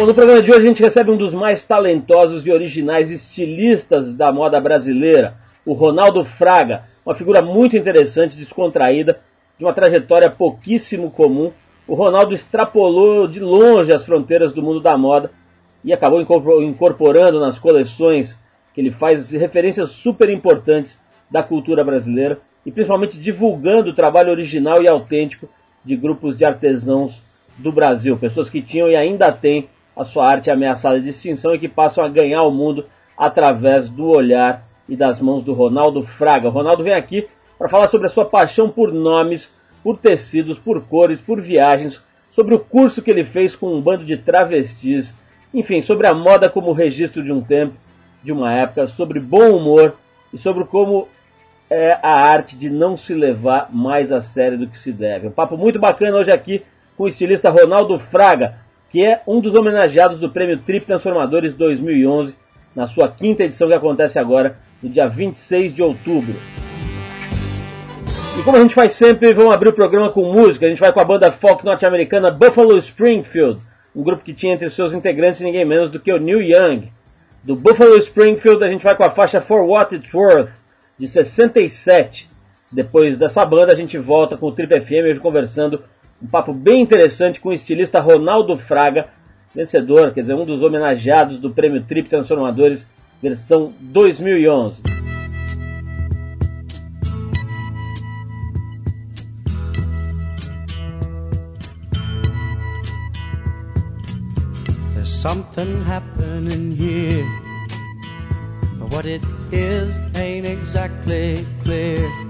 Bom, no programa de hoje a gente recebe um dos mais talentosos e originais estilistas da moda brasileira, o Ronaldo Fraga, uma figura muito interessante, descontraída, de uma trajetória pouquíssimo comum. O Ronaldo extrapolou de longe as fronteiras do mundo da moda e acabou incorporando nas coleções que ele faz referências super importantes da cultura brasileira e principalmente divulgando o trabalho original e autêntico de grupos de artesãos do Brasil, pessoas que tinham e ainda têm a sua arte ameaçada de extinção e que passam a ganhar o mundo através do olhar e das mãos do Ronaldo Fraga. O Ronaldo vem aqui para falar sobre a sua paixão por nomes, por tecidos, por cores, por viagens, sobre o curso que ele fez com um bando de travestis, enfim, sobre a moda como registro de um tempo, de uma época, sobre bom humor e sobre como é a arte de não se levar mais a sério do que se deve. Um papo muito bacana hoje aqui com o estilista Ronaldo Fraga, que é um dos homenageados do Prêmio Trip Transformadores 2011, na sua quinta edição que acontece agora, no dia 26 de outubro. E como a gente faz sempre, vamos abrir o programa com música. A gente vai com a banda folk norte-americana Buffalo Springfield, um grupo que tinha entre seus integrantes ninguém menos do que o Neil Young. Do Buffalo Springfield, a gente vai com a faixa For What It's Worth, de 67. Depois dessa banda, a gente volta com o Trip FM, hoje conversando um papo bem interessante com o estilista Ronaldo Fraga, vencedor, quer dizer, um dos homenageados do Prêmio Trip Transformadores, versão 2011. There's something happening here. But what it is ain't exactly clear.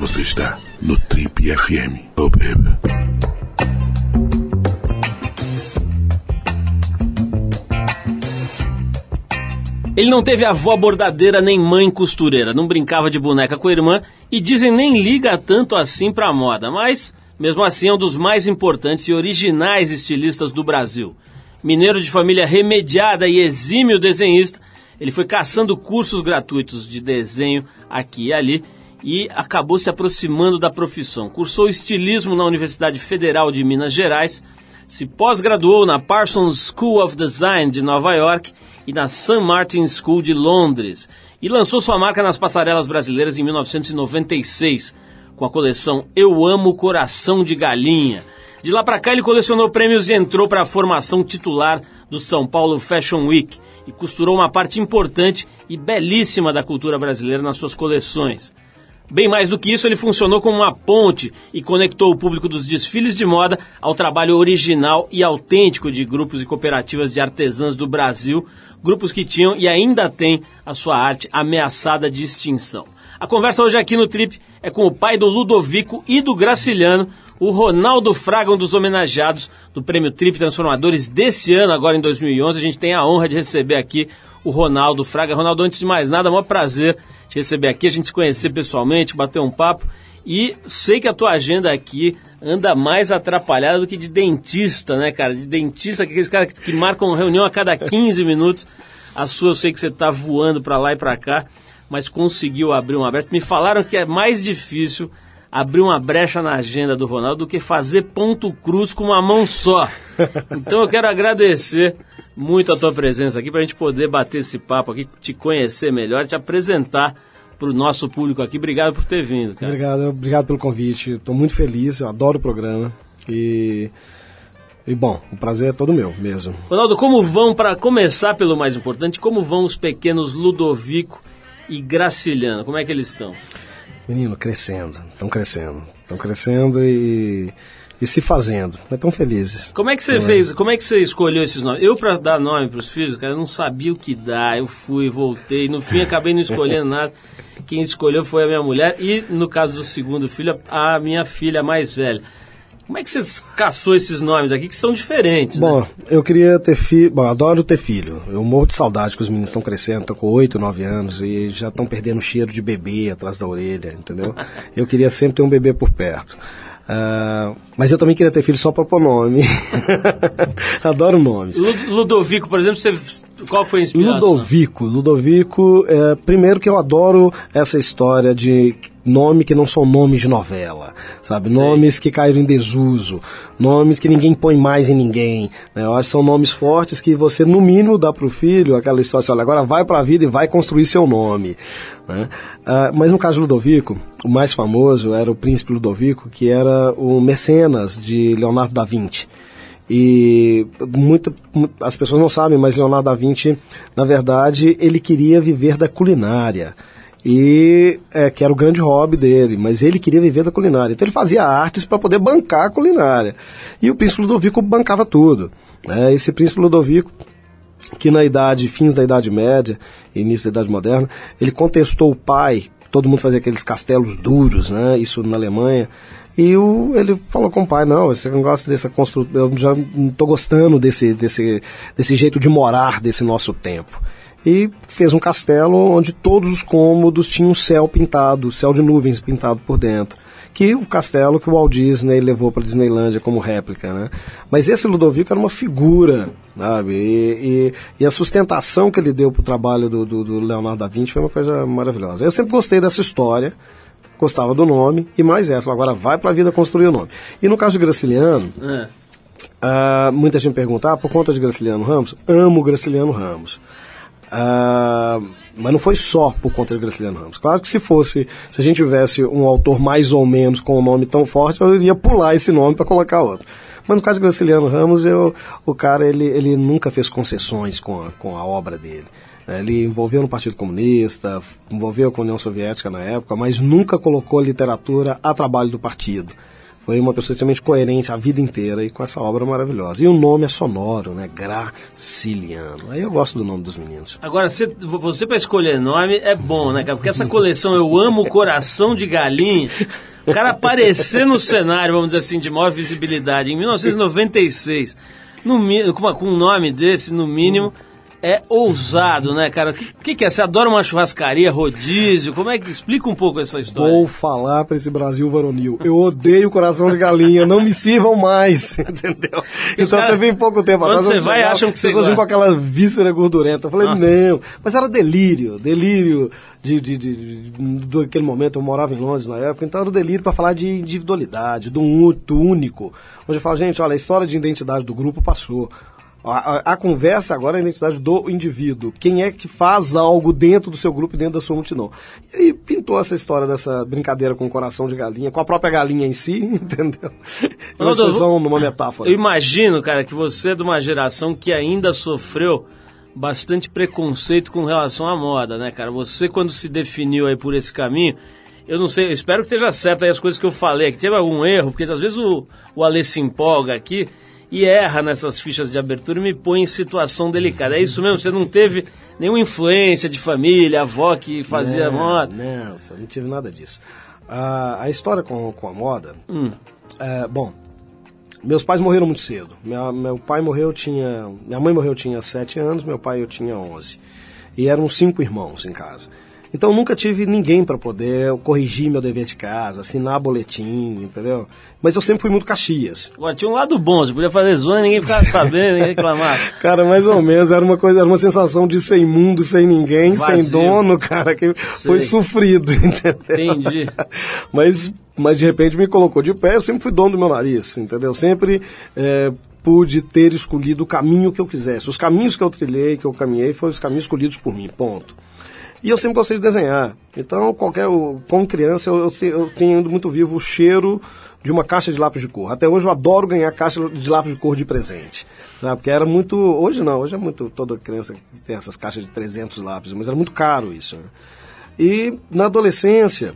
Você está no Trip FM. Oh, baby. Ele não teve avó bordadeira nem mãe costureira, não brincava de boneca com a irmã e dizem nem liga tanto assim pra moda, mas mesmo assim é um dos mais importantes e originais estilistas do Brasil. Mineiro de família remediada e exímio desenhista, ele foi caçando cursos gratuitos de desenho aqui e ali e acabou se aproximando da profissão. Cursou estilismo na Universidade Federal de Minas Gerais, se pós-graduou na Parsons School of Design de Nova York e na St. Martin's School de Londres, e lançou sua marca nas passarelas brasileiras em 1996, com a coleção Eu Amo Coração de Galinha. De lá para cá ele colecionou prêmios e entrou para a formação titular do São Paulo Fashion Week e costurou uma parte importante e belíssima da cultura brasileira nas suas coleções. Bem mais do que isso, ele funcionou como uma ponte e conectou o público dos desfiles de moda ao trabalho original e autêntico de grupos e cooperativas de artesãs do Brasil, grupos que tinham e ainda têm a sua arte ameaçada de extinção. A conversa hoje aqui no Trip é com o pai do Ludovico e do Graciliano, o Ronaldo Fraga, um dos homenageados do Prêmio Trip Transformadores desse ano, agora em 2011. A gente tem a honra de receber aqui o Ronaldo Fraga. Ronaldo, antes de mais nada, é um prazer te receber aqui, a gente se conhecer pessoalmente, bater um papo. E sei que a tua agenda aqui anda mais atrapalhada do que de dentista, né, cara? De dentista, aqueles caras que, que marcam reunião a cada 15 minutos. A sua eu sei que você está voando para lá e para cá, mas conseguiu abrir uma brecha. Me falaram que é mais difícil abrir uma brecha na agenda do Ronaldo do que fazer ponto cruz com uma mão só. Então eu quero agradecer muito a tua presença aqui para a gente poder bater esse papo aqui, te conhecer melhor, te apresentar para o nosso público aqui. Obrigado por ter vindo, cara. Obrigado, obrigado pelo convite. Estou muito feliz, eu adoro o programa e e bom, o prazer é todo meu mesmo. Ronaldo, como vão, para começar pelo mais importante, como vão os pequenos Ludovico e Graciliano? Como é que eles estão? Menino, crescendo, estão crescendo, estão crescendo e e se fazendo. Mas tão felizes. Como é que você é? fez? Como é que você escolheu esses nomes? Eu, para dar nome para os filhos, cara, eu não sabia o que dar. Eu fui, voltei. No fim, acabei não escolhendo nada. Quem escolheu foi a minha mulher e, no caso do segundo filho, a minha filha mais velha. Como é que você caçou esses nomes aqui que são diferentes? Bom, né? eu queria ter filho. Bom, adoro ter filho. Eu morro de saudade que os meninos estão crescendo, estão com 8, 9 anos e já estão perdendo o cheiro de bebê atrás da orelha, entendeu? eu queria sempre ter um bebê por perto. Uh, mas eu também queria ter filho só para pôr nome. Adoro nomes. Ludovico, por exemplo, você, qual foi a inspiração? Ludovico. Ludovico, é, primeiro que eu adoro essa história de nome que não são nomes de novela, sabe? Sim. Nomes que caíram em desuso, nomes que ninguém põe mais em ninguém. Né? Eu acho que são nomes fortes que você, no mínimo, dá para o filho aquela história assim, olha, agora vai para a vida e vai construir seu nome. Né? Uh, mas no caso de Ludovico, o mais famoso era o príncipe Ludovico, que era o mecenas de Leonardo da Vinci. E muita, as pessoas não sabem, mas Leonardo da Vinci, na verdade, ele queria viver da culinária e é, que era o grande hobby dele, mas ele queria viver da culinária. Então ele fazia artes para poder bancar a culinária. E o príncipe Ludovico bancava tudo. Né? Esse príncipe Ludovico, que na idade, fins da Idade Média, início da Idade Moderna, ele contestou o pai, todo mundo fazia aqueles castelos duros, né? isso na Alemanha, e o, ele falou com o pai, não, você não gosta dessa construção, eu já não estou gostando desse, desse, desse jeito de morar desse nosso tempo e fez um castelo onde todos os cômodos tinham céu pintado, céu de nuvens pintado por dentro. Que o castelo que o Walt Disney levou para Disneylândia como réplica, né? Mas esse Ludovico era uma figura, sabe? E, e, e a sustentação que ele deu para o trabalho do, do, do Leonardo da Vinci foi uma coisa maravilhosa. Eu sempre gostei dessa história, gostava do nome, e mais essa, agora vai para a vida construir o nome. E no caso de Graciliano, é. uh, muita gente pergunta, ah, por conta de Graciliano Ramos? Amo Graciliano Ramos. Uh, mas não foi só por conta de Graciliano Ramos. Claro que se fosse, se a gente tivesse um autor mais ou menos com um nome tão forte, eu iria pular esse nome para colocar outro. Mas no caso de Graciliano Ramos, eu, o cara ele, ele nunca fez concessões com a, com a obra dele. Né? Ele envolveu no Partido Comunista, envolveu com a União Soviética na época, mas nunca colocou literatura a trabalho do partido foi uma pessoa extremamente coerente a vida inteira e com essa obra maravilhosa. E o nome é sonoro, né? Graciliano. Aí eu gosto do nome dos meninos. Agora, você, você para escolher nome é bom, né, cara? Porque essa coleção Eu Amo Coração de Galinha. O cara aparecer no cenário, vamos dizer assim, de maior visibilidade, em 1996, no, com um nome desse, no mínimo é ousado, né, cara? O que, que, é? Você adora uma churrascaria, rodízio? Como é que explica um pouco essa história? Vou falar para esse Brasil varonil. Eu odeio coração de galinha, não me sirvam mais, entendeu? então cara, teve pouco tempo atrás. você vai, acham que você pessoas com aquela víscera gordurenta. Eu falei, Nossa. não. Mas era delírio, delírio de, de, de, de, daquele momento. Eu morava em Londres na época, então era o delírio para falar de individualidade, do, do único. Onde eu falo, gente, olha, a história de identidade do grupo passou A, a, a conversa agora é a identidade do indivíduo. Quem é que faz algo dentro do seu grupo, dentro da sua multidão. E pintou essa história dessa brincadeira com o coração de galinha, com a própria galinha em si, entendeu? Foi só numa metáfora. Eu imagino, cara, que você é de uma geração que ainda sofreu bastante preconceito com relação à moda, né, cara? Você, quando se definiu aí por esse caminho, eu não sei, eu espero que esteja certo aí as coisas que eu falei, que teve algum erro, porque às vezes o, o Ale se empolga aqui e erra nessas fichas de abertura e me põe em situação delicada. É isso mesmo? Você não teve nenhuma influência de família, avó que fazia não, moda? Não, não tive nada disso. a história com, com a moda, hum. é, bom, meus pais morreram muito cedo. Minha, meu pai morreu, tinha. Minha mãe morreu, tinha 7 anos, meu pai eu tinha 11. E eram cinco irmãos em casa. Então nunca tive ninguém para poder corrigir meu dever de casa, assinar boletim, entendeu? Mas eu sempre fui muito Caxias. Agora, tinha um lado bom, você podia fazer zona, ninguém ficava sabendo, ninguém reclamava. Cara, mais ou menos, era uma coisa, era uma sensação de sem mundo, sem ninguém, Vazio. sem dono, cara, que Sei. foi sofrido, entendeu? Entendi. Mas, mas de repente me colocou de pé, eu sempre fui dono do meu nariz, entendeu? Sempre é, pude ter escolhido o caminho que eu quisesse. Os caminhos que eu trilhei, que eu caminhei, foram os caminhos escolhidos por mim, ponto. E eu sempre gostei de desenhar. Então, qualquer, como criança, eu, eu, eu tenho muito vivo o cheiro de uma caixa de lápis de cor. Até hoje eu adoro ganhar caixa de lápis de cor de presente. Sabe? Porque era muito. Hoje não, hoje é muito. Toda criança tem essas caixas de 300 lápis, mas era muito caro isso. Né? E na adolescência,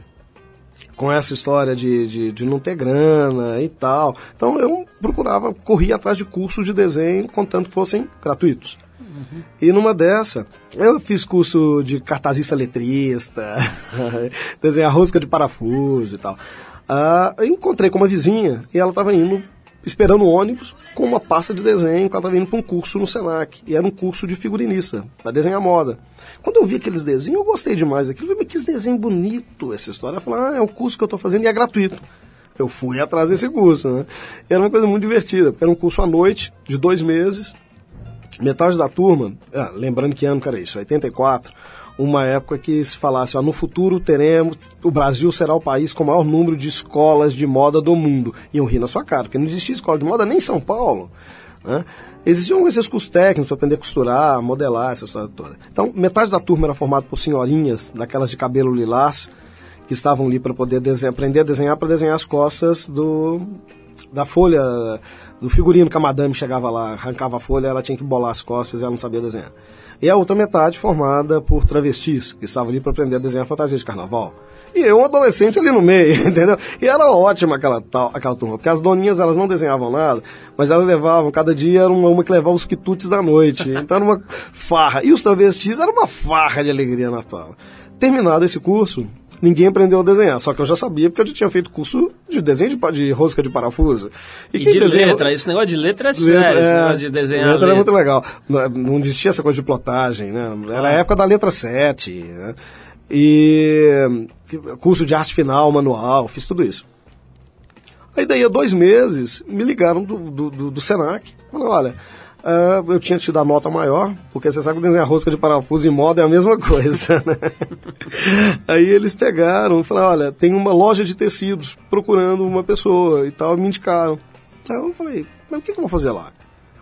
com essa história de, de, de, não ter grana e tal. Então eu procurava, corria atrás de cursos de desenho, contanto que fossem gratuitos. Uhum. E numa dessa, eu fiz curso de cartazista letrista, desenhar rosca de parafuso e tal. Uh, eu encontrei com uma vizinha e ela estava indo, esperando o ônibus, com uma pasta de desenho, que ela estava indo para um curso no Senac. E era um curso de figurinista, para desenhar moda. Quando eu vi aqueles desenhos, eu gostei demais daquilo. Eu falei, que desenho bonito essa história. Ela falou, ah, é o curso que eu estou fazendo e é gratuito. Eu fui atrás desse curso, né? E era uma coisa muito divertida, porque era um curso à noite, de dois meses, metade da turma, ah, lembrando que ano que era isso, 84, uma época que se falasse, ó, no futuro teremos, o Brasil será o país com o maior número de escolas de moda do mundo. Iam rir na sua cara, porque não existia escola de moda nem em São Paulo. Né? Existiam esses cursos técnicos para aprender a costurar, modelar, essa história toda. Então, metade da turma era formada por senhorinhas, daquelas de cabelo lilás, que estavam ali para poder desenhar, aprender a desenhar, para desenhar as costas do, da folha, do figurino que a madame chegava lá, arrancava a folha, ela tinha que bolar as costas e ela não sabia desenhar. E a outra metade formada por travestis, que estavam ali para aprender a desenhar fantasia de carnaval. E eu, um adolescente ali no meio, entendeu? E era ótima aquela, tal, aquela turma, porque as doninhas elas não desenhavam nada, mas elas levavam, cada dia era uma, uma que levava os quitutes da noite. Então era uma farra. E os travestis era uma farra de alegria na sala. Terminado esse curso, ninguém aprendeu a desenhar. Só que eu já sabia porque eu já tinha feito curso de desenho de, de rosca de parafuso. E, e de desenha... letra, esse negócio de letra é letra, sério, é, esse negócio de desenhar. Letra, letra é muito legal. Não, não existia essa coisa de plotagem, né? Era ah. a época da letra 7, né? E curso de arte final, manual, fiz tudo isso. Aí daí, há dois meses, me ligaram do, do, do, do Senac. Falaram, olha, Uh, eu tinha te dar nota maior, porque você sabe que desenhar rosca de parafuso em moda é a mesma coisa, né? Aí eles pegaram e falaram, olha, tem uma loja de tecidos procurando uma pessoa e tal, e me indicaram. Aí eu falei, mas o que, que eu vou fazer lá?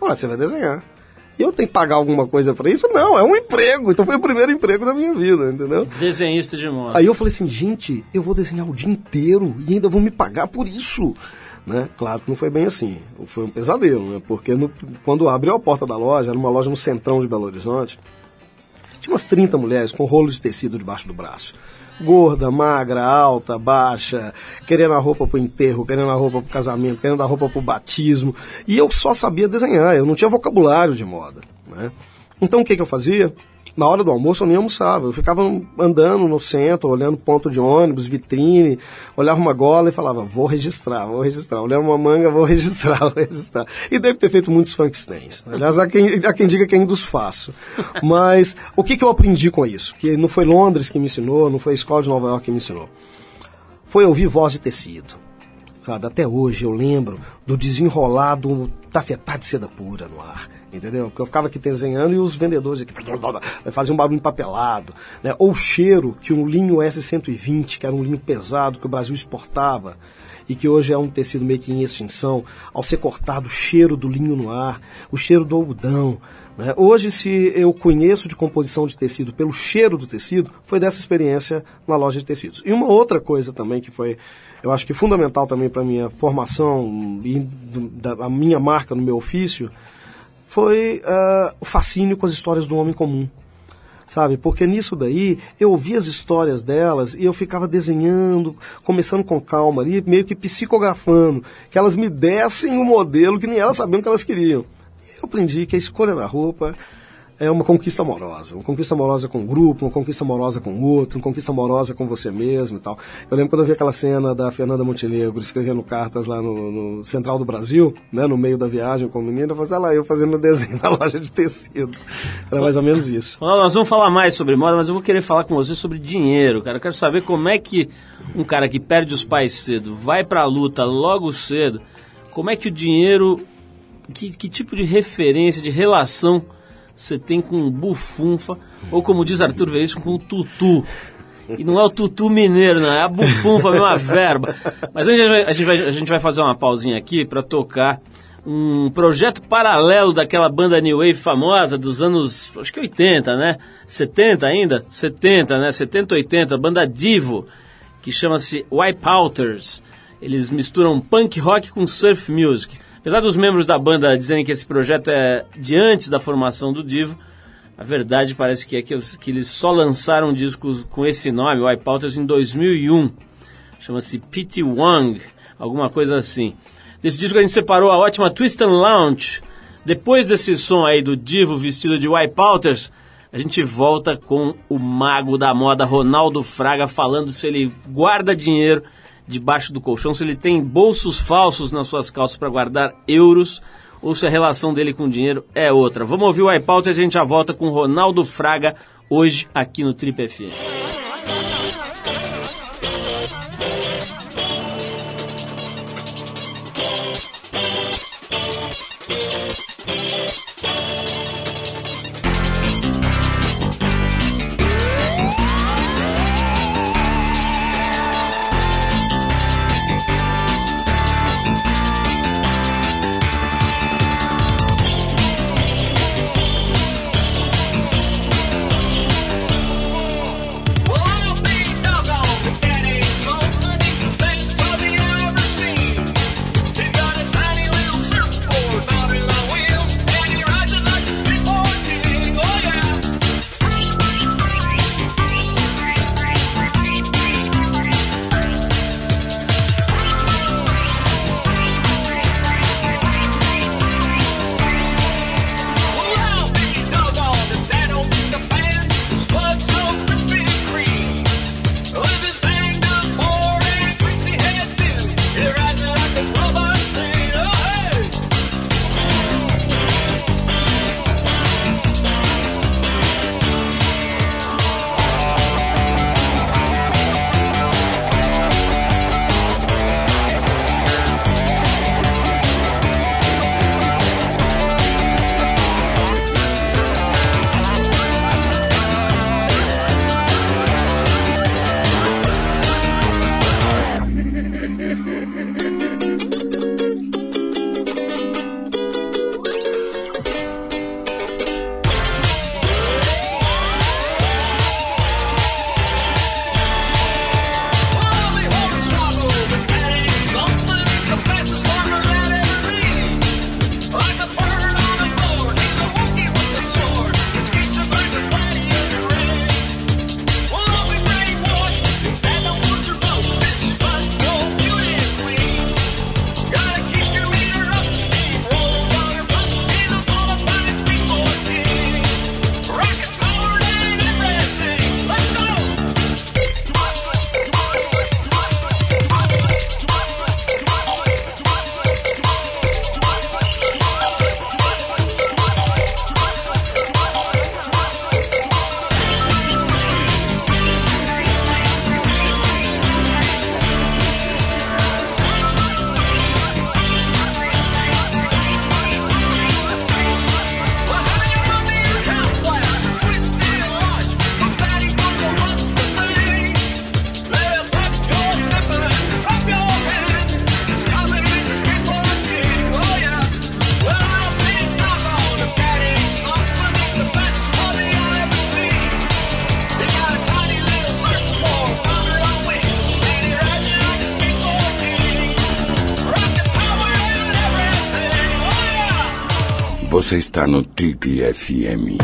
Olha, você vai desenhar. E eu tenho que pagar alguma coisa para isso? Não, é um emprego. Então foi o primeiro emprego da minha vida, entendeu? Desenhista de moda. Aí eu falei assim, gente, eu vou desenhar o dia inteiro e ainda vão me pagar por isso. Né? Claro que não foi bem assim, foi um pesadelo, né? porque no, quando abriu a porta da loja, era uma loja no centrão de Belo Horizonte, tinha umas 30 mulheres com rolo de tecido debaixo do braço. Gorda, magra, alta, baixa, querendo a roupa pro enterro, querendo a roupa pro casamento, querendo a roupa pro batismo. E eu só sabia desenhar, eu não tinha vocabulário de moda. Né? Então o que, que eu fazia? Na hora do almoço eu nem almoçava. Eu ficava andando no centro, olhando ponto de ônibus, vitrine, olhava uma gola e falava, vou registrar, vou registrar. Olhava uma manga, vou registrar, vou registrar. E deve ter feito muitos Frankensteins. Aliás, há quem, há quem diga que ainda os faço. Mas o que, que eu aprendi com isso? Que não foi Londres que me ensinou, não foi a escola de Nova York que me ensinou. Foi ouvir voz de tecido. Sabe, até hoje eu lembro do desenrolar do tafetá de seda pura no ar entendeu? Porque eu ficava aqui desenhando e os vendedores aqui faziam um barulho empapelado, né? Ou o cheiro que um linho S120, que era um linho pesado que o Brasil exportava, e que hoje é um tecido meio que em extinção, ao ser cortado, o cheiro do linho no ar, o cheiro do algodão. Né? Hoje, se eu conheço de composição de tecido pelo cheiro do tecido, foi dessa experiência na loja de tecidos. E uma outra coisa também que foi, eu acho que fundamental também para a minha formação e da, a minha marca no meu ofício, foi uh, o fascínio com as histórias do homem comum sabe? Porque nisso daí eu ouvia as histórias delas e eu ficava desenhando, começando com calma ali, meio que psicografando, que elas me dessem o um modelo que nem elas sabiam que elas queriam. Eu aprendi que a escolha da roupa é uma conquista amorosa. Uma conquista amorosa com o grupo, uma conquista amorosa com o outro, uma conquista amorosa com você mesmo e tal. Eu lembro quando eu vi aquela cena da Fernanda Montenegro escrevendo cartas lá no, no Central do Brasil, né, no meio da viagem com o menino, falei, lá, eu fazendo desenho na loja de tecidos. Era mais ou menos isso. nós vamos falar mais sobre moda, mas eu vou querer falar com você sobre dinheiro, cara. Eu quero saber como é que um cara que perde os pais cedo, vai pra luta logo cedo, como é que o dinheiro, que, que tipo de referência, de relação você tem com bufunfa, ou como diz Arthur Veríssimo, com tutu. E não é o tutu mineiro, não, é a bufunfa, a mesma verba. Mas a gente, vai, a, gente vai, a gente vai fazer uma pausinha aqui para tocar um projeto paralelo daquela banda New Wave famosa dos anos, acho que 80, né? 70 ainda? 70, né? 70, 80, banda Divo, que chama-se Wipeouters. Eles misturam punk rock com surf music. Apesar dos membros da banda dizerem que esse projeto é de antes da formação do Divo, a verdade parece que é que, que eles só lançaram um disco com esse nome, Wipeouters, em 2001. Chama-se Pity Wang, alguma coisa assim. Desse disco a gente separou a ótima Twist and Lounge. Depois desse som aí do Divo vestido de Wipeouters, a gente volta com o mago da moda Ronaldo Fraga falando se ele guarda dinheiro debaixo do colchão, se ele tem bolsos falsos nas suas calças para guardar euros ou se a relação dele com o dinheiro é outra. Vamos ouvir o iPauta e a gente já volta com Ronaldo Fraga hoje aqui no Trip FM. Você está no Trip FM.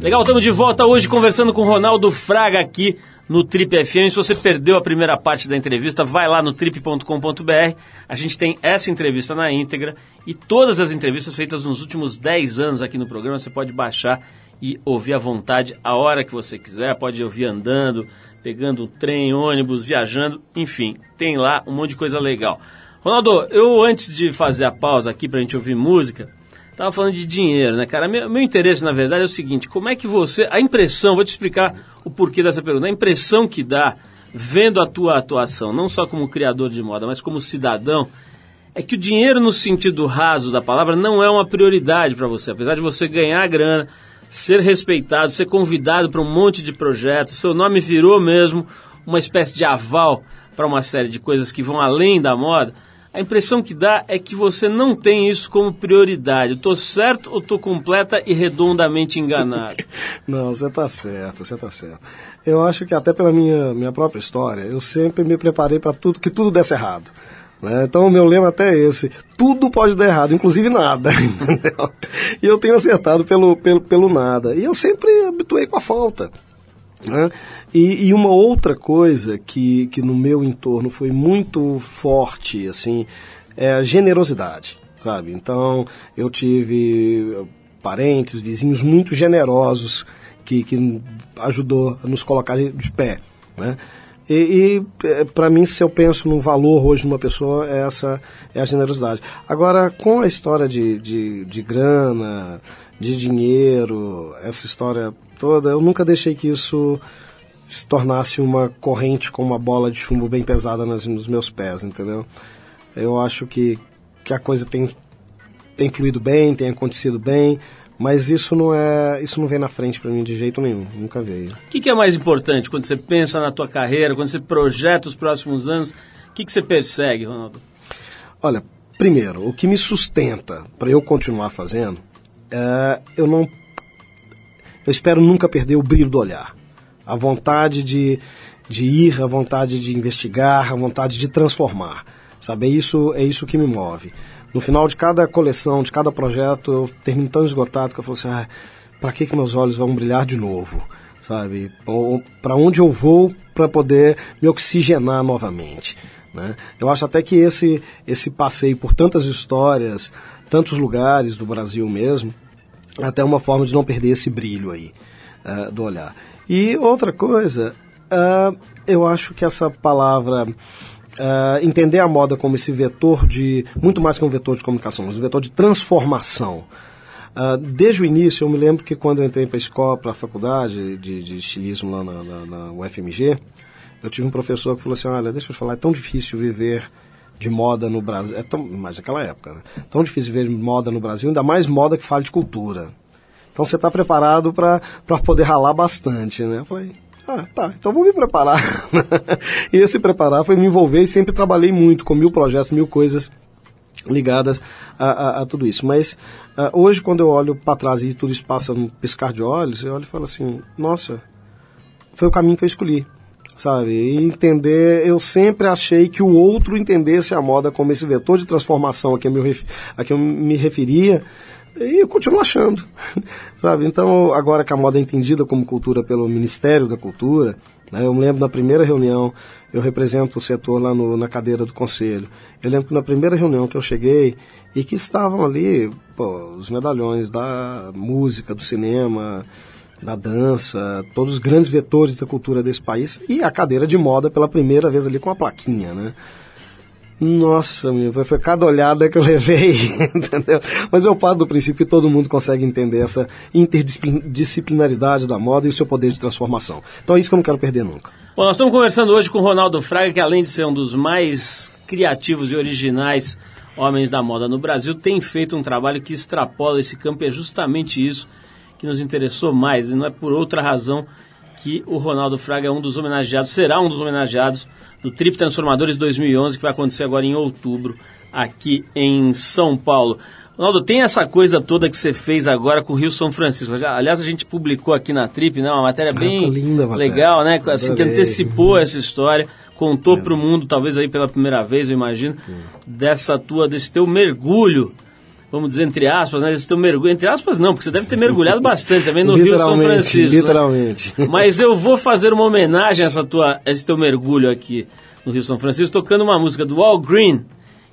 Legal, estamos de volta hoje conversando com Ronaldo Fraga aqui no Trip FM. Se você perdeu a primeira parte da entrevista, vai lá no trip.com.br. A gente tem essa entrevista na íntegra e todas as entrevistas feitas nos últimos 10 anos aqui no programa. Você pode baixar e ouvir à vontade a hora que você quiser. Pode ouvir andando, pegando trem, ônibus, viajando, enfim, tem lá um monte de coisa legal. Ronaldo, eu antes de fazer a pausa aqui para a gente ouvir música, Tava falando de dinheiro, né, cara? Meu, meu, interesse, na verdade, é o seguinte: como é que você. A impressão, vou te explicar o porquê dessa pergunta. A impressão que dá, vendo a tua atuação, não só como criador de moda, mas como cidadão, é que o dinheiro, no sentido raso da palavra, não é uma prioridade para você. Apesar de você ganhar grana, ser respeitado, ser convidado para um monte de projetos, seu nome virou mesmo uma espécie de aval para uma série de coisas que vão além da moda a impressão que dá é que você não tem isso como prioridade. Estou certo ou estou completa e redondamente enganado? não, você está certo, você está certo. Eu acho que até pela minha, minha própria história, eu sempre me preparei para tudo, que tudo desse errado. Né? Então o meu lema até é esse: tudo pode dar errado, inclusive nada. Entendeu? E eu tenho acertado pelo, pelo, pelo nada. E eu sempre habituei com a falta. Né? E, e, uma outra coisa que, que no meu entorno foi muito forte, assim, é a generosidade, sabe? Então, eu tive parentes, vizinhos muito generosos que, que ajudou a nos colocar de pé, né? E, e é, para mim, se eu penso no valor hoje numa pessoa, é essa é a generosidade. Agora, com a história de, de, de grana, de dinheiro, essa história toda, eu nunca deixei que isso se tornasse uma corrente com uma bola de chumbo bem pesada nas, nos meus pés, entendeu? Eu acho que, que a coisa tem, tem fluído bem, tem acontecido bem, mas isso não é isso não vem na frente para mim de jeito nenhum, nunca veio. O que, que, é mais importante quando você pensa na tua carreira, quando você projeta os próximos anos? O que, que você persegue, Ronaldo? Olha, primeiro, o que me sustenta para eu continuar fazendo, é, eu não eu espero nunca perder o brilho do olhar. A vontade de, de ir, a vontade de investigar, a vontade de transformar. Sabe, é isso, é isso que me move. No final de cada coleção, de cada projeto, eu termino tão esgotado que eu falo assim, ah, para que, que meus olhos vão brilhar de novo? Sabe, para onde eu vou para poder me oxigenar novamente? Né? Eu acho até que esse, esse passeio por tantas histórias, tantos lugares do Brasil mesmo, é até uma forma de não perder esse brilho aí uh, do olhar. E outra coisa, uh, eu acho que essa palavra uh, entender a moda como esse vetor de muito mais que um vetor de comunicação, mas um vetor de transformação. Uh, desde o início, eu me lembro que quando eu entrei para a escola, para a faculdade de, de estilismo lá na, na, na, UFMG, eu tive um professor que falou assim: Olha, deixa eu te falar, é tão difícil viver de moda no Brasil. É tão, mais naquela época, né? Tão difícil viver de moda no Brasil, ainda mais moda que fala de cultura. Então você está preparado para poder ralar bastante, né? Eu falei, ah, tá, então vou me preparar. e esse preparar foi me envolver e sempre trabalhei muito com mil projetos, mil coisas ligadas a, a, a tudo isso. Mas uh, hoje, quando eu olho para trás e tudo isso passa num piscar de olhos, eu olho e falo assim: nossa, foi o caminho que eu escolhi. Sabe? E entender, eu sempre achei que o outro entendesse a moda como esse vetor de transformação a que eu me, a que eu me referia e eu continuo achando, sabe? Então, agora que a moda é entendida como cultura pelo Ministério da Cultura, né, eu me lembro na primeira reunião, eu represento o setor lá no, na cadeira do conselho. Eu lembro que na primeira reunião que eu cheguei e que estavam ali pô, os medalhões da música, do cinema, da dança, todos os grandes vetores da cultura desse país e a cadeira de moda pela primeira vez ali com a plaquinha, né? Nossa, meu, foi cada olhada que eu levei, entendeu? Mas eu paro do princípio que todo mundo consegue entender essa interdisciplinaridade da moda e o seu poder de transformação. Então é isso que eu não quero perder nunca. Bom, nós estamos conversando hoje com o Ronaldo Fraga, que além de ser um dos mais criativos e originais homens da moda no Brasil, tem feito um trabalho que extrapola esse campo e é justamente isso que nos interessou mais, e não é por outra razão que o Ronaldo Fraga é um dos homenageados, será um dos homenageados do Trip Transformadores 2011, que vai acontecer agora em outubro, aqui em São Paulo. Ronaldo, tem essa coisa toda que você fez agora com o Rio São Francisco. Aliás, a gente publicou aqui na Trip, né? Uma matéria Ah, bem linda matéria. legal, né? Assim, que antecipou essa história, contou para o mundo, talvez aí pela primeira vez, eu imagino, dessa tua, desse teu mergulho, vamos dizer entre aspas, né? Teu mergulho, entre aspas não, porque você deve ter mergulhado bastante também no Rio São Literalmente, Francisco. né? Literalmente. Mas eu vou fazer uma homenagem a essa tua, a esse teu mergulho aqui no Rio São Francisco, tocando uma música do Al Green,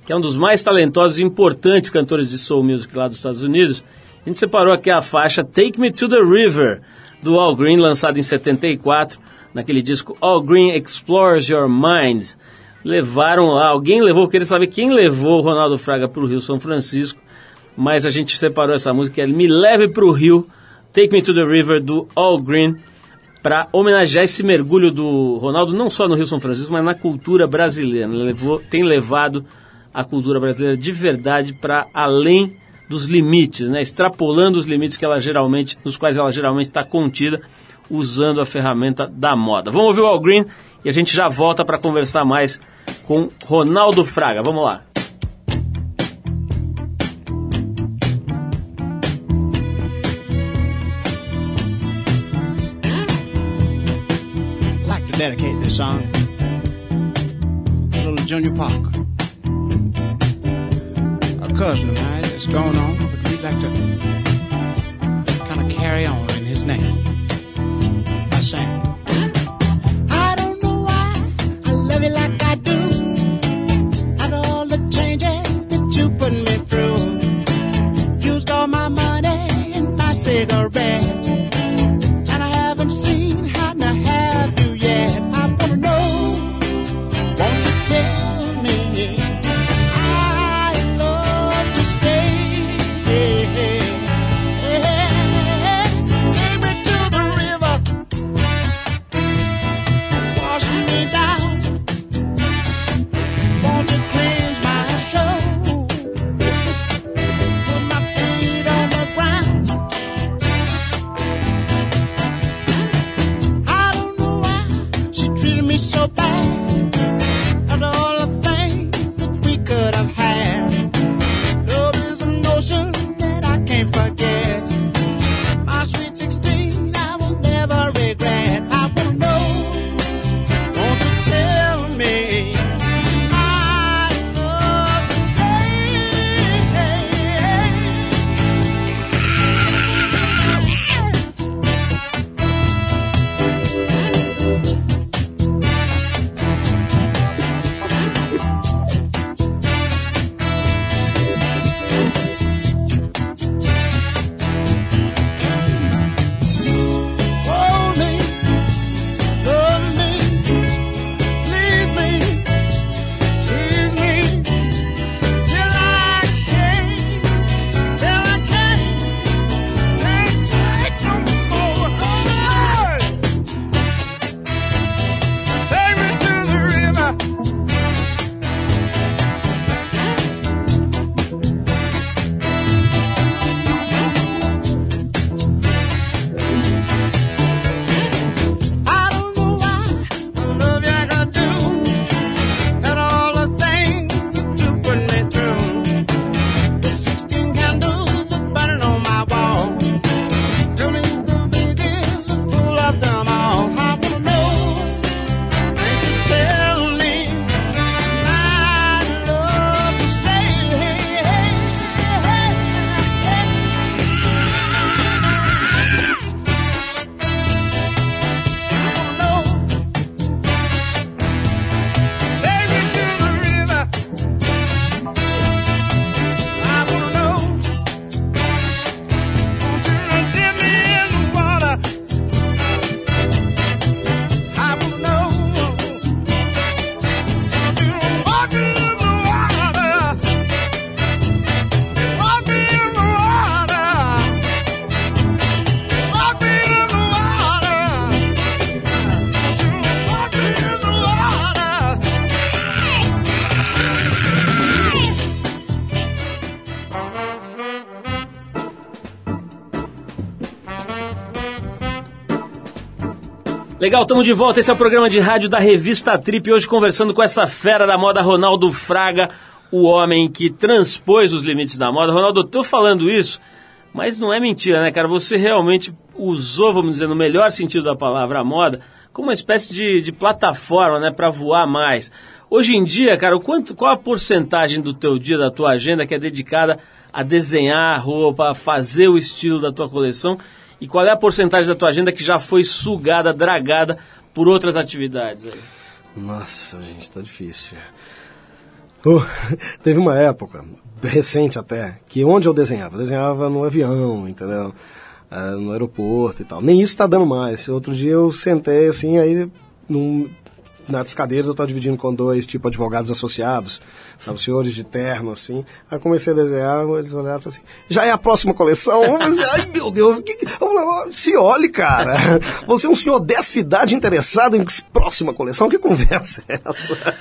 que é um dos mais talentosos e importantes cantores de soul music lá dos Estados Unidos. A gente separou aqui a faixa Take Me to the River, do Al Green, lançado em 74, naquele disco Al Green Explores Your Mind. Levaram lá, alguém levou, eu queria saber quem levou o Ronaldo Fraga para o Rio São Francisco, mas a gente separou essa música, que é Me Leve para o Rio, Take Me to the River, do Al Green, para homenagear esse mergulho do Ronaldo, não só no Rio São Francisco, mas na cultura brasileira. Levou, tem levado a cultura brasileira de verdade para além dos limites, né? extrapolando os limites que ela geralmente, nos quais ela geralmente está contida, usando a ferramenta da moda. Vamos ouvir o Al Green e a gente já volta para conversar mais com Ronaldo Fraga. Vamos lá. Song little Junior Parker. A cousin of mine that's gone on, but we'd like to kind of carry on in his name by saying, I don't know why I love you like I do. After all the changes that you put me through, used all my money and my cigarettes. Legal, estamos de volta. Esse é o programa de rádio da revista Trip. Hoje conversando com essa fera da moda, Ronaldo Fraga, o homem que transpôs os limites da moda. Ronaldo, eu tô falando isso, mas não é mentira, né, cara? Você realmente usou, vamos dizer, no melhor sentido da palavra, a moda, como uma espécie de, de plataforma, né, para voar mais. Hoje em dia, cara, o quanto, qual a porcentagem do teu dia, da tua agenda que é dedicada a desenhar roupa, a fazer o estilo da tua coleção? E qual é a porcentagem da tua agenda que já foi sugada, dragada por outras atividades? Aí? Nossa, gente, tá difícil. Oh, teve uma época, recente até, que onde eu desenhava? Eu desenhava no avião, entendeu? Uh, no aeroporto e tal. Nem isso tá dando mais. Outro dia eu sentei assim, aí num, nas cadeiras eu estava dividindo com dois, tipo, advogados associados, sabe, senhores de terno, assim. Aí comecei a desenhar, eles olharam e assim, já é a próxima coleção? Eu pensei, ai meu Deus, que... falei, se olhe, cara, você é um senhor dessa idade interessado em próxima coleção? Que conversa é essa?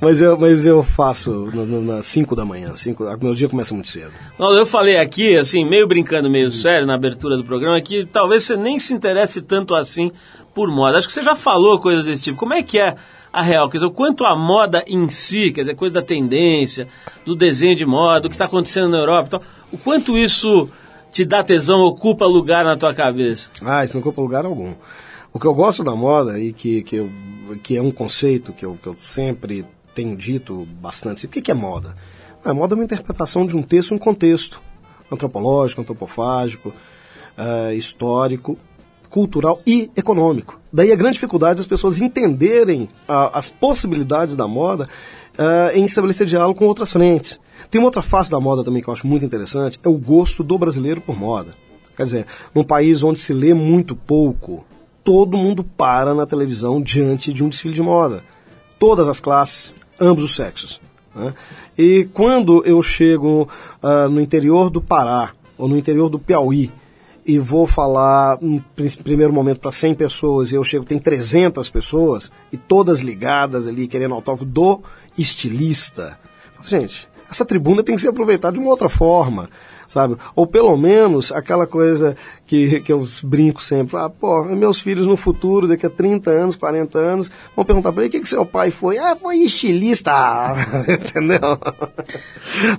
Mas eu, mas eu faço nas 5 da manhã, cinco, meu dia começa muito cedo. Eu falei aqui, assim, meio brincando, meio sério, na abertura do programa, que talvez você nem se interesse tanto assim por moda. Acho que você já falou coisas desse tipo. Como é que é a real? Quer dizer, o quanto a moda em si, quer dizer, coisa da tendência, do desenho de moda, do que está acontecendo na Europa e tal, o quanto isso te dá tesão, ocupa lugar na tua cabeça? Ah, isso não ocupa lugar algum. O que eu gosto da moda e que, que, eu, que é um conceito que eu, que eu sempre tenho dito bastante, o que, que é moda? A moda é uma interpretação de um texto em um contexto antropológico, antropofágico, uh, histórico, cultural e econômico. Daí a grande dificuldade das pessoas entenderem uh, as possibilidades da moda uh, em estabelecer diálogo com outras frentes. Tem uma outra face da moda também que eu acho muito interessante, é o gosto do brasileiro por moda. Quer dizer, num país onde se lê muito pouco, todo mundo para na televisão diante de um desfile de moda. Todas as classes, ambos os sexos. Né? E quando eu chego uh, no interior do Pará ou no interior do Piauí, e vou falar em primeiro momento para 100 pessoas e eu chego, tem 300 pessoas e todas ligadas ali querendo autógrafo do estilista. Gente, essa tribuna tem que ser aproveitada de uma outra forma sabe? Ou pelo menos aquela coisa que, que eu brinco sempre, ah, pô, meus filhos no futuro, daqui a 30 anos, 40 anos, vão perguntar para ele, o que, que seu pai foi? Ah, foi estilista, entendeu?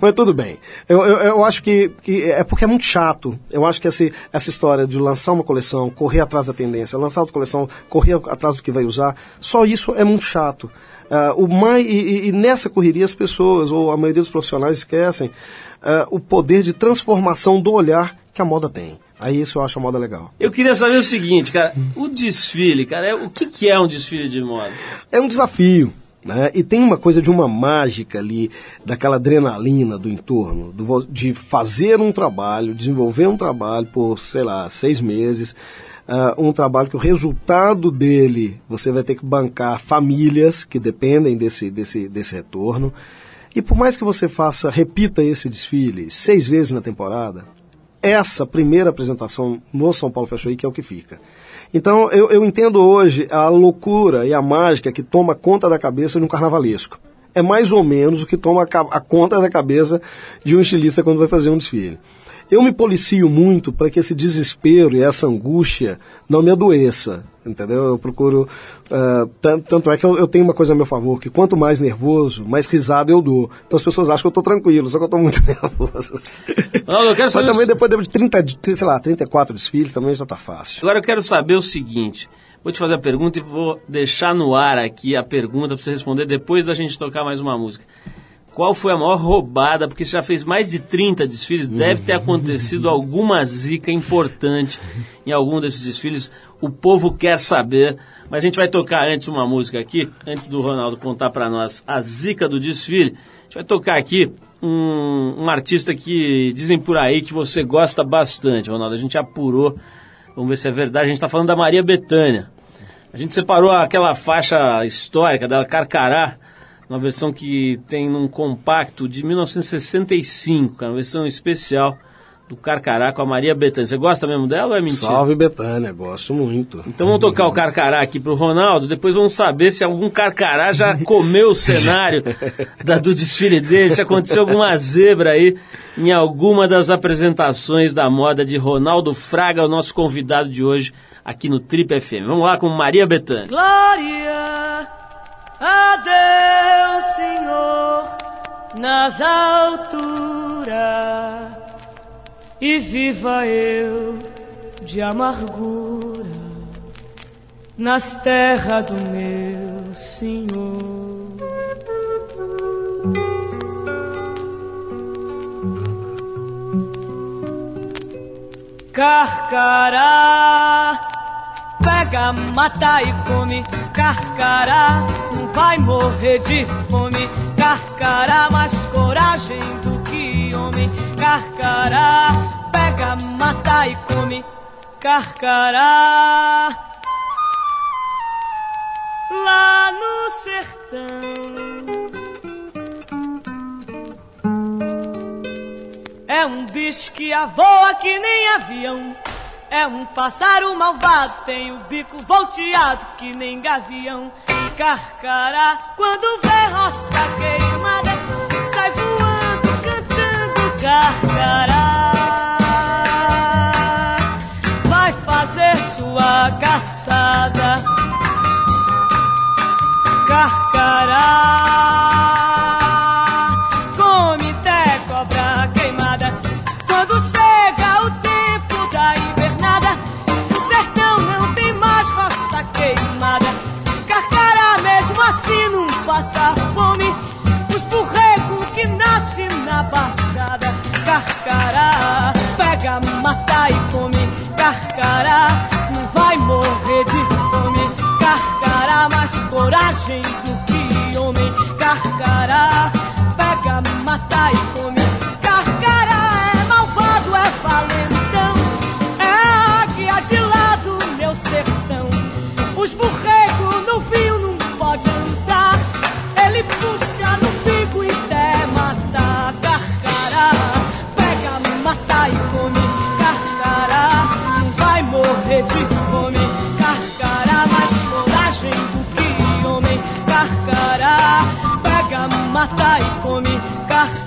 Mas tudo bem. Eu, eu, eu, acho que, que é porque é muito chato. Eu acho que essa, essa história de lançar uma coleção, correr atrás da tendência, lançar outra coleção, correr atrás do que vai usar, só isso é muito chato. Uh, o mais, e, e, nessa correria as pessoas, ou a maioria dos profissionais, esquecem uh, o poder de transformação do olhar que a moda tem. Aí isso eu acho a moda legal. Eu queria saber o seguinte, cara, o desfile, cara, é, o que, que é um desfile de moda? É um desafio. Né? E tem uma coisa de uma mágica ali, daquela adrenalina do entorno, do, de fazer um trabalho, desenvolver um trabalho por, sei lá, seis meses, uh, um trabalho que o resultado dele você vai ter que bancar famílias que dependem desse, desse, desse retorno. E por mais que você faça, repita esse desfile seis vezes na temporada, essa primeira apresentação no São Paulo Fashion Week é o que fica. Então eu, eu entendo hoje a loucura e a mágica que toma conta da cabeça de um carnavalesco. É mais ou menos o que toma a, a conta da cabeça de um estilista quando vai fazer um desfile. Eu me policio muito para que esse desespero e essa angústia não me adoeça, entendeu? Eu procuro. Uh, tanto é que eu, eu, tenho uma coisa a meu favor, que quanto mais nervoso, mais risada eu dou. Então as pessoas acham que eu estou tranquilo, só que eu estou muito nervoso. Não, eu quero saber Mas também depois de 30, sei lá, 34 desfiles, também já está fácil. Agora eu quero saber o seguinte. Vou te fazer a pergunta e vou deixar no ar aqui a pergunta para você responder depois da gente tocar mais uma música qual foi a maior roubada, porque você já fez mais de 30 desfiles, deve ter acontecido alguma zica importante em algum desses desfiles. O povo quer saber, mas a gente vai tocar antes uma música aqui, antes do Ronaldo contar para nós a zica do desfile. A gente vai tocar aqui um, um artista que dizem por aí que você gosta bastante, Ronaldo. A gente apurou, vamos ver se é verdade. A gente está falando da Maria Bethânia. A gente separou aquela faixa histórica dela, Carcará, uma versão que tem num compacto de 1965, cara, uma versão especial do Carcará com a Maria Bethânia. Você gosta mesmo dela ou é mentira? Salve Bethânia, gosto muito. Então vamos tocar o Carcará aqui pro Ronaldo, depois vamos saber se algum Carcará já comeu o cenário da, do desfile dele, se aconteceu alguma zebra aí em alguma das apresentações da moda de Ronaldo Fraga, o nosso convidado de hoje aqui no Trip FM. Vamos lá com Maria Bethânia. Glória! Adeus, Senhor, nas alturas e viva eu de amargura nas terras do meu Senhor. Carcará, pega, mata e come. Carcará, não vai morrer de fome. Carcará, mais coragem do que homem. Carcará, pega, mata e come. Carcará, lá no sertão. É um bicho que voa que nem avião. É um pássaro malvado, tem o bico volteado que nem gavião. Carcará, quando vê roça queimada, sai voando, cantando carcará. Vai fazer sua caçada. Carcará,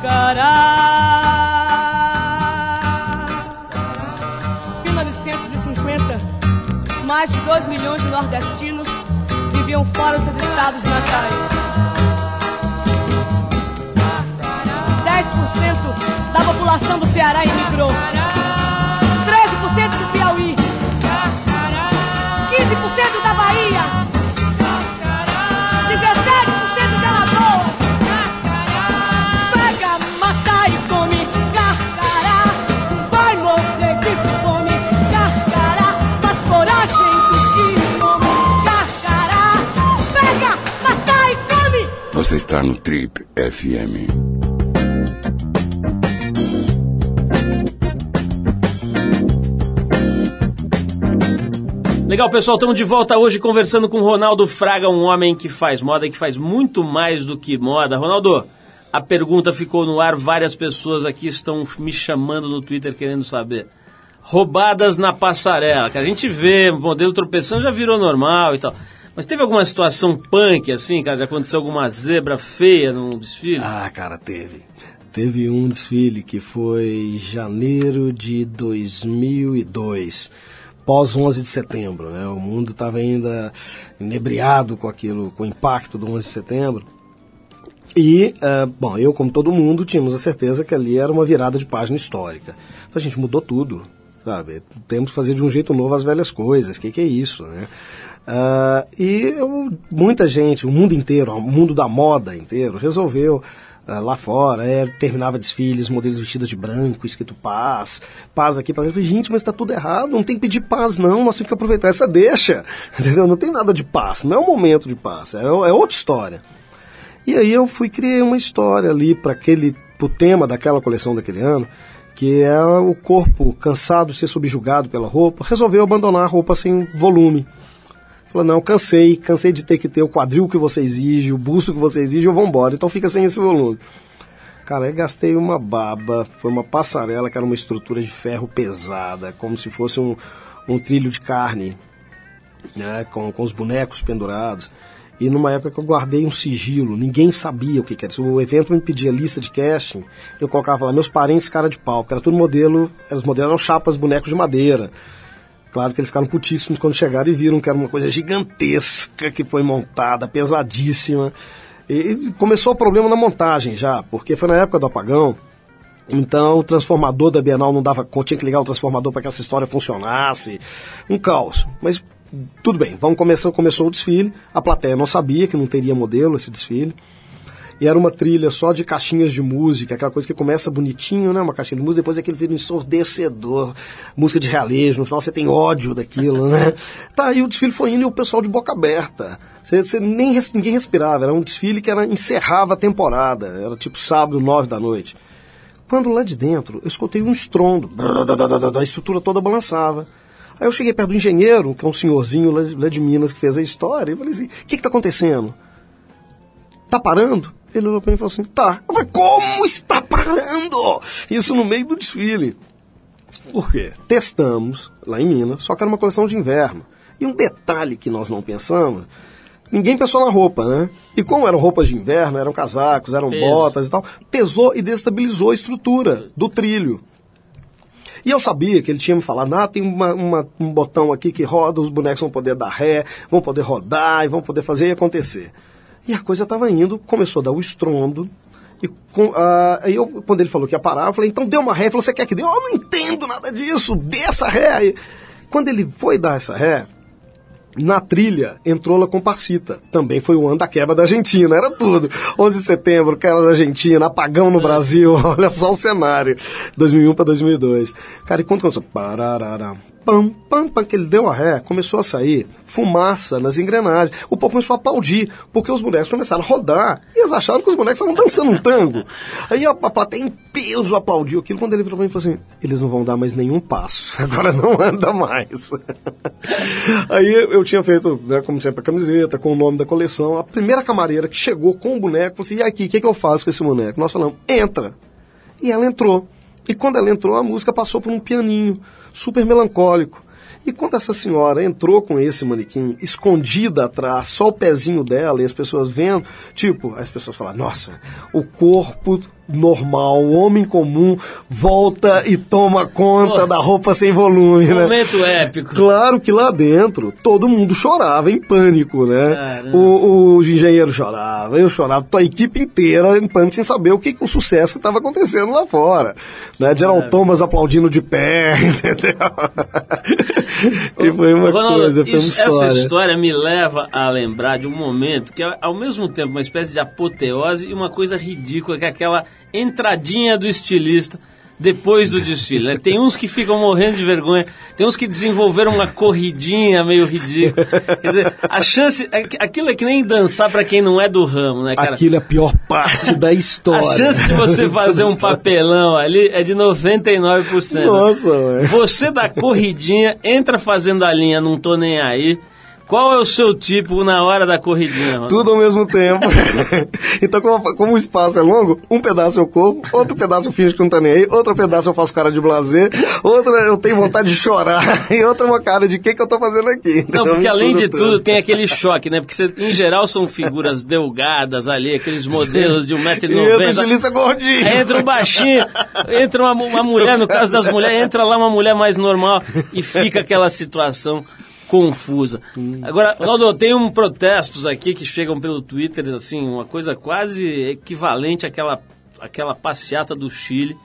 Carcará. 1950, mais de 2 milhões de nordestinos viviam fora dos seus estados natais. 10% da população do Ceará emigrou. 13% do Piauí. 15% da Bahia. Você está no Trip FM. Legal, pessoal, estamos de volta hoje conversando com Ronaldo Fraga, um homem que faz moda e que faz muito mais do que moda. Ronaldo, a pergunta ficou no ar, várias pessoas aqui estão me chamando no Twitter querendo saber. Roubadas na passarela, que a gente vê, modelo tropeçando já virou normal e tal. Mas teve alguma situação punk, assim, cara? Já aconteceu alguma zebra feia num desfile? Ah, cara, teve. Teve um desfile que foi janeiro de 2002, pós 11 de setembro, né? O mundo estava ainda inebriado com aquilo, com o impacto do 11 de setembro. E, eh, bom, eu, como todo mundo, tínhamos a certeza que ali era uma virada de página histórica. Então, a gente mudou tudo, sabe? Temos que fazer de um jeito novo as velhas coisas. O que, que é isso, né? Ah, e eu- muita gente, o mundo inteiro, o mundo da moda inteiro, resolveu ah, lá fora, é, terminava desfiles, modelos vestidos de branco, escrito paz, paz aqui. Eu falei, gente, mas tá tudo errado, não tem que pedir paz não, nós temos que aproveitar essa deixa, entendeu? Não tem nada de paz, não é o momento de paz, é, é outra história. E aí eu fui criei uma história ali para aquele pro tema daquela coleção daquele ano, que é o corpo cansado de ser subjugado pela roupa, resolveu abandonar a roupa sem volume. Falou, não, cansei, cansei de ter que ter o quadril que você exige, o busto que você exige, eu vou embora, então fica sem esse volume. Cara, eu gastei uma baba, foi uma passarela que era uma estrutura de ferro pesada, como se fosse um, um trilho de carne, né, com, com os bonecos pendurados. E numa época que eu guardei um sigilo, ninguém sabia o que, que era. Se o evento me pedia lista de casting, eu colocava lá meus parentes cara de pau, que era tudo modelo, os modelos eram chapas, bonecos de madeira. Claro que eles ficaram putíssimos quando chegaram e viram que era uma coisa gigantesca que foi montada, pesadíssima. E começou o problema na montagem já, porque foi na época do apagão. Então o transformador da Bienal não dava conta, tinha que ligar o transformador para que essa história funcionasse. Um caos. Mas tudo bem, vamos começar, começou o desfile. A plateia não sabia que não teria modelo esse desfile. E era uma trilha só de caixinhas de música, aquela coisa que começa bonitinho, né? Uma caixinha de música, depois aquele vira ensurdecedor, música de realejo, no final você tem ódio daquilo, né? Tá, aí o desfile foi indo e o pessoal de boca aberta. Você, você nem, ninguém respirava, era um desfile que era, encerrava a temporada, era tipo sábado, nove da noite. Quando lá de dentro, eu escutei um estrondo, a estrutura toda balançava. Aí eu cheguei perto do engenheiro, que é um senhorzinho lá de, lá de Minas que fez a história, e falei assim: o que está acontecendo? Tá parando? Ele olhou pra mim e falou assim: tá. Eu falei: como está parando? Isso no meio do desfile. Por quê? Testamos lá em Minas, só que era uma coleção de inverno. E um detalhe que nós não pensamos, ninguém pensou na roupa, né? E como eram roupas de inverno, eram casacos, eram Peso. botas e tal, pesou e destabilizou a estrutura do trilho. E eu sabia que ele tinha me falado, ah, tem uma- uma- um botão aqui que roda, os bonecos vão poder dar ré, vão poder rodar e vão poder fazer e acontecer. E a coisa estava indo, começou a dar o estrondo. E com, ah, eu, quando ele falou que ia parar, eu falei, então dê uma ré. Ele falou, você quer que dê? Eu não entendo nada disso, dê essa ré. Aí, quando ele foi dar essa ré, na trilha entrou La Comparsita. Também foi o ano da quebra da Argentina, era tudo. 11 de setembro, quebra da Argentina, apagão no Brasil, olha só o cenário. 2001 para 2002. Cara, e quando começou? Pararara, pam, pam, pam, que ele deu a ré, começou a sair fumaça nas engrenagens. O povo começou a aplaudir, porque os bonecos começaram a rodar. E eles acharam que os bonecos estavam dançando um tango. Aí a, a plateia em peso aplaudiu aquilo. Quando ele virou pra mim e falou assim: eles não vão dar mais nenhum passo. Agora não anda mais. Aí eu tinha feito, né, como sempre, a camiseta com o nome da coleção. A primeira camareira que chegou com o boneco falou assim: e aqui, o que, que eu faço com esse boneco? Nós falamos: entra. E ela entrou. E quando ela entrou, a música passou por um pianinho super melancólico. E quando essa senhora entrou com esse manequim escondida atrás, só o pezinho dela, e as pessoas vendo, tipo, as pessoas falam: nossa, o corpo normal, o homem comum, volta e toma conta Pô. da roupa sem volume, né? Momento épico. Claro que lá dentro todo mundo chorava em pânico, né? O, o engenheiro chorava, eu chorava, a equipe inteira em pânico sem saber o que, o sucesso que estava acontecendo lá fora. Né? Gerald Thomas aplaudindo de pé, entendeu? e foi uma Ronaldo, coisa, foi uma isso- história. essa história me leva a lembrar de um momento que é ao mesmo tempo uma espécie de apoteose e uma coisa ridícula, que é aquela entradinha do estilista depois do desfile. né? Tem uns que ficam morrendo de vergonha, tem uns que desenvolveram uma corridinha meio ridícula. Quer dizer, a chance. é Aquilo é que nem dançar pra quem não é do ramo, né, cara? Aquilo é a pior parte da história. A chance de você fazer um papelão ali é de 99%. Nossa, ué. Você dá corridinha, entra fazendo a linha, não tô nem aí. Qual é o seu tipo na hora da corridinha, Ronaldo? Tudo ao mesmo tempo. então, como, como o espaço é longo, um pedaço eu corro, outro pedaço eu finjo que não tá nem aí, outro pedaço eu faço cara de blazer, outro eu tenho vontade de chorar, e outra uma cara de o que, que eu tô fazendo aqui. Não, Então, porque além de mistura tudo tem aquele choque, né? Porque você, em geral são figuras delgadas ali, aqueles modelos de E entra o 1,90m. estilista gordinho. Aí entra um baixinho, entra uma, uma mulher, no caso das mulheres, entra lá uma mulher mais normal e fica aquela situação confusa. Agora, Ronaldo, tem um protestos aqui que chegam pelo Twitter, assim, uma coisa quase equivalente àquela, àquela passeata do Chile,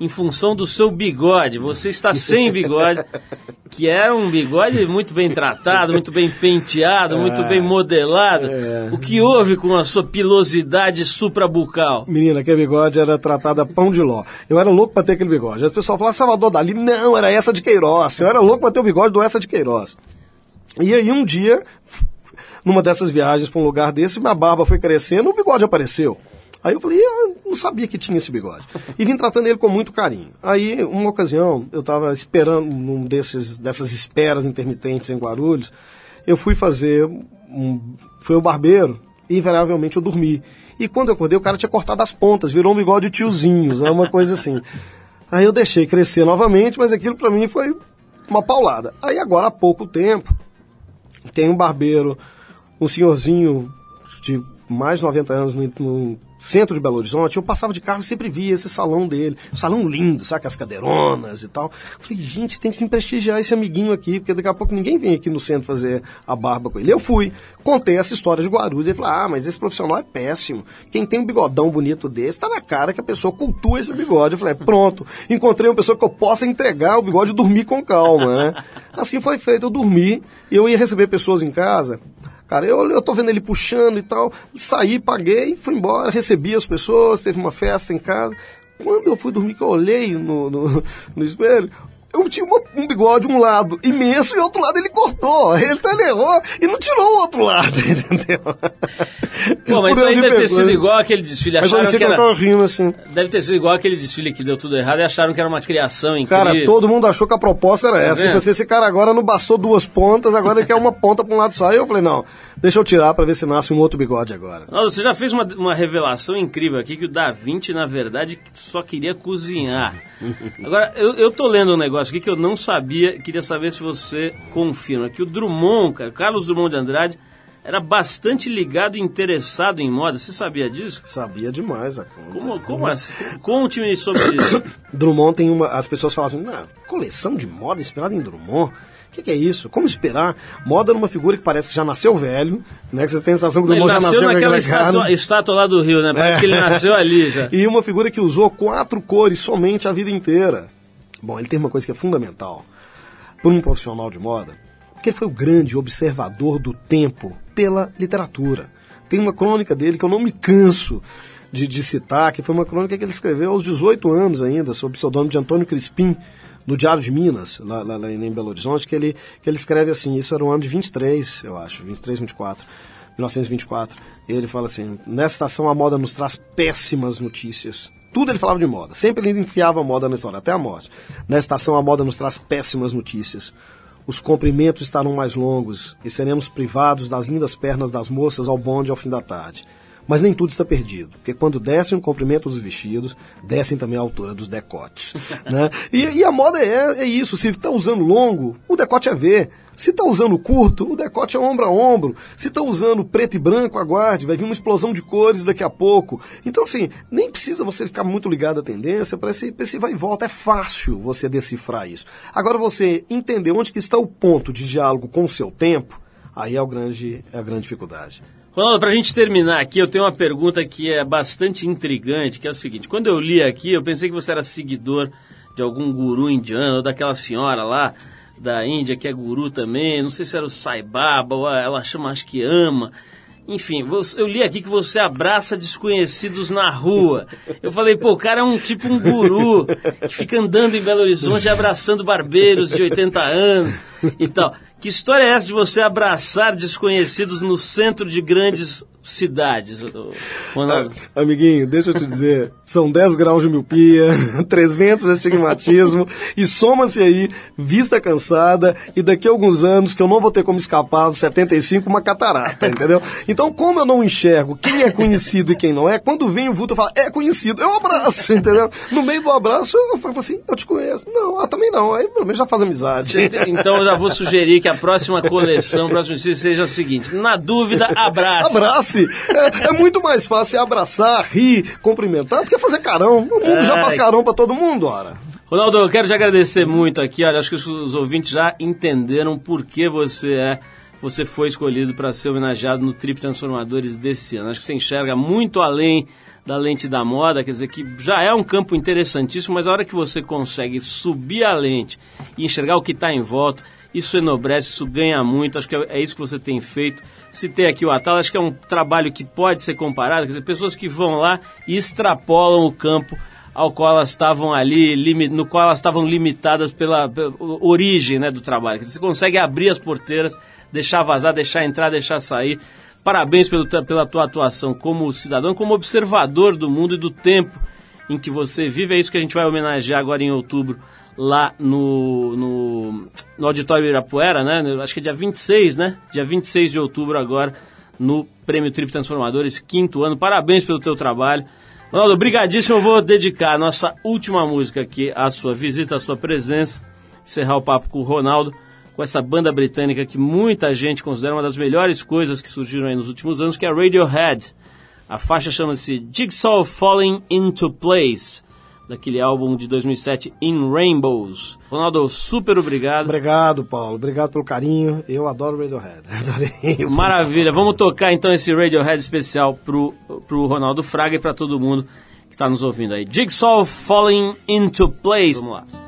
em função do seu bigode. Você está sem bigode, que era um bigode muito bem tratado, muito bem penteado, muito bem modelado. O que houve com a sua pilosidade suprabucal? Menina, aquele bigode era tratado a pão de ló. Eu era louco pra ter aquele bigode. As pessoas falavam, Salvador Dali, não, era essa de Queiroz. Eu era louco pra ter o bigode do essa de Queiroz. E aí um dia, numa dessas viagens pra um lugar desse, minha barba foi crescendo, o bigode apareceu. Aí eu falei, eu não sabia que tinha esse bigode. E vim tratando ele com muito carinho. Aí, uma ocasião, eu estava esperando num desses, dessas esperas intermitentes em Guarulhos, eu fui fazer um. Fui ao barbeiro e invariavelmente eu dormi. E quando eu acordei, o cara tinha cortado as pontas, virou um bigode tiozinhos, é uma coisa assim. Aí eu deixei crescer novamente, mas aquilo pra mim foi uma paulada. Aí agora há pouco tempo, tem um barbeiro, um senhorzinho de mais de 90 anos no, no centro de Belo Horizonte, eu passava de carro e sempre via esse salão dele. Salão lindo, sabe? Com as cadeironas e tal. Falei, gente, tem que vir prestigiar esse amiguinho aqui, porque daqui a pouco ninguém vem aqui no centro fazer a barba com ele. Eu fui, contei essa história de Guarulhos ele falou, ah, mas esse profissional é péssimo. Quem tem um bigodão bonito desse, tá na cara que a pessoa cultua esse bigode. Eu falei, pronto, encontrei uma pessoa que eu possa entregar o bigode e dormir com calma, né? Assim foi feito, eu dormi e eu ia receber pessoas em casa. Cara, eu, eu tô vendo ele puxando e tal, saí, paguei, fui embora, recebi as pessoas, teve uma festa em casa. Quando eu fui dormir, que eu olhei no, no, no espelho, eu tinha uma, um bigode um lado imenso e outro lado ele cortou. Ele, ele errou e não tirou o outro lado, entendeu? Pô, mas Por isso aí deve ter sido igual aquele desfile. Mas Acharam sei que era... rindo assim. Deve ter sido igual aquele desfile que deu tudo errado e acharam que era uma criação incrível. Cara, todo mundo achou que a proposta era essa. vendo? E você, esse cara agora não bastou duas pontas, agora ele quer uma ponta pra um lado só. Aí eu falei, não, deixa eu tirar pra ver se nasce um outro bigode agora. Nossa, você já fez uma, uma revelação incrível aqui que o Da Vinci, na verdade, só queria cozinhar. Agora, eu, eu tô lendo um negócio aqui que eu não sabia, queria saber se você confirma, que o Drummond, cara, Carlos Drummond de Andrade, era bastante ligado e interessado em moda. Você sabia disso? Sabia demais a conta. Como, como assim? Conte-me sobre isso. Drummond tem uma. As pessoas falam assim, "Ah, coleção de moda inspirada em Drummond. O que, que é isso? Como esperar? Moda numa figura que parece que já nasceu velho, né? Que você tem a sensação que o Drummond já nasceu naquela estátua, estátua lá do Rio, né? Parece É. que ele nasceu ali já. E uma figura que usou quatro cores somente a vida inteira. Bom, ele tem uma coisa que é fundamental para um profissional de moda, que ele foi o grande observador do tempo pela literatura. Tem uma crônica dele que eu não me canso de, de citar, que foi uma crônica que ele escreveu aos 18 anos ainda, sob o pseudônimo de Antônio Crispim, no Diário de Minas, lá, lá, lá em Belo Horizonte, que ele, que ele escreve assim, isso era o ano de 23, eu acho, 23, 24. 1924, ele fala assim: nessa estação a moda nos traz péssimas notícias. Tudo ele falava de moda, sempre ele enfiava moda na história, até a morte. Nessa estação a moda nos traz péssimas notícias. Os comprimentos estarão mais longos e seremos privados das lindas pernas das moças ao bonde ao fim da tarde. Mas nem tudo está perdido, porque quando descem o comprimento dos vestidos, descem também a altura dos decotes. né? e, e a moda é, é isso, se está usando longo, o decote é V. Se está usando curto, o decote é ombro a ombro. Se está usando preto e branco, aguarde, vai vir uma explosão de cores daqui a pouco. Então, assim, nem precisa você ficar muito ligado à tendência, para esse, pra esse vai e volta. É fácil você decifrar isso. Agora, você entender onde que está o ponto de diálogo com o seu tempo, aí é, o grande, é a grande dificuldade. Ronaldo, pra gente terminar aqui, eu tenho uma pergunta que é bastante intrigante, que é o seguinte, quando eu li aqui, eu pensei que você era seguidor de algum guru indiano, ou daquela senhora lá da Índia que é guru também, não sei se era o Sai Baba, ou ela chama, acho que ama. Enfim, eu li aqui que você abraça desconhecidos na rua. Eu falei, pô, o cara é um tipo um guru que fica andando em Belo Horizonte abraçando barbeiros de 80 anos e tal. Que história é essa de você abraçar desconhecidos no centro de grandes cidades, Ronaldo? Ah, Amiguinho, deixa eu te dizer, são 10 graus de miopia, 300 de astigmatismo, e soma-se aí vista cansada, e daqui a alguns anos, que eu não vou ter como escapar dos 75, uma catarata, entendeu? Então, como eu não enxergo quem é conhecido e quem não é, quando vem o vulto, eu falo, é conhecido, eu abraço, entendeu? No meio do abraço, eu falo assim, eu te conheço. Não, ah, também não, aí pelo menos já faz amizade. Então já vou sugerir que a próxima coleção, o próximo estilo seja o seguinte: na dúvida, abraço. Abrace! É, é muito mais fácil abraçar, rir, cumprimentar, do que fazer carão. O mundo já Ai. faz carão pra todo mundo, ora. Ronaldo, eu quero te agradecer muito aqui. Olha, acho que os, os ouvintes já entenderam por que você é. Você foi escolhido para ser homenageado no Trip Transformadores desse ano. Acho que você enxerga muito além da lente da moda, quer dizer que já é um campo interessantíssimo, mas a hora que você consegue subir a lente e enxergar o que está em volta, isso enobrece, isso ganha muito. Acho que é, é isso que você tem feito. Citei aqui o Atal, acho que é um trabalho que pode ser comparado, quer dizer, pessoas que vão lá e extrapolam o campo ao qual elas estavam ali, no qual elas estavam limitadas pela, pela origem né, do trabalho. Você consegue abrir as porteiras, deixar vazar, deixar entrar, deixar sair. Parabéns pelo, pela tua atuação como cidadão, como observador do mundo e do tempo em que você vive. É isso que a gente vai homenagear agora em outubro, lá no, no, no Auditório Ibirapuera, né? Acho que é dia 26, né? Dia 26 de outubro agora, no Prêmio Trip Transformadores, quinto ano. Parabéns pelo teu trabalho. Ronaldo, obrigadíssimo. Eu vou dedicar a nossa última música aqui à sua visita, à sua presença. Encerrar o papo com o Ronaldo, com essa banda britânica que muita gente considera uma das melhores coisas que surgiram aí nos últimos anos, que é a Radiohead. A faixa chama-se Jigsaw Falling Into Place, daquele álbum de 2007, In Rainbows. Ronaldo, super obrigado. Obrigado, Paulo. Obrigado pelo carinho. Eu adoro Radiohead. Adorei. Maravilha. Vamos tocar então esse Radiohead especial pro, pro Ronaldo Fraga e para todo mundo que está nos ouvindo aí. Jigsaw Falling Into Place. Vamos lá.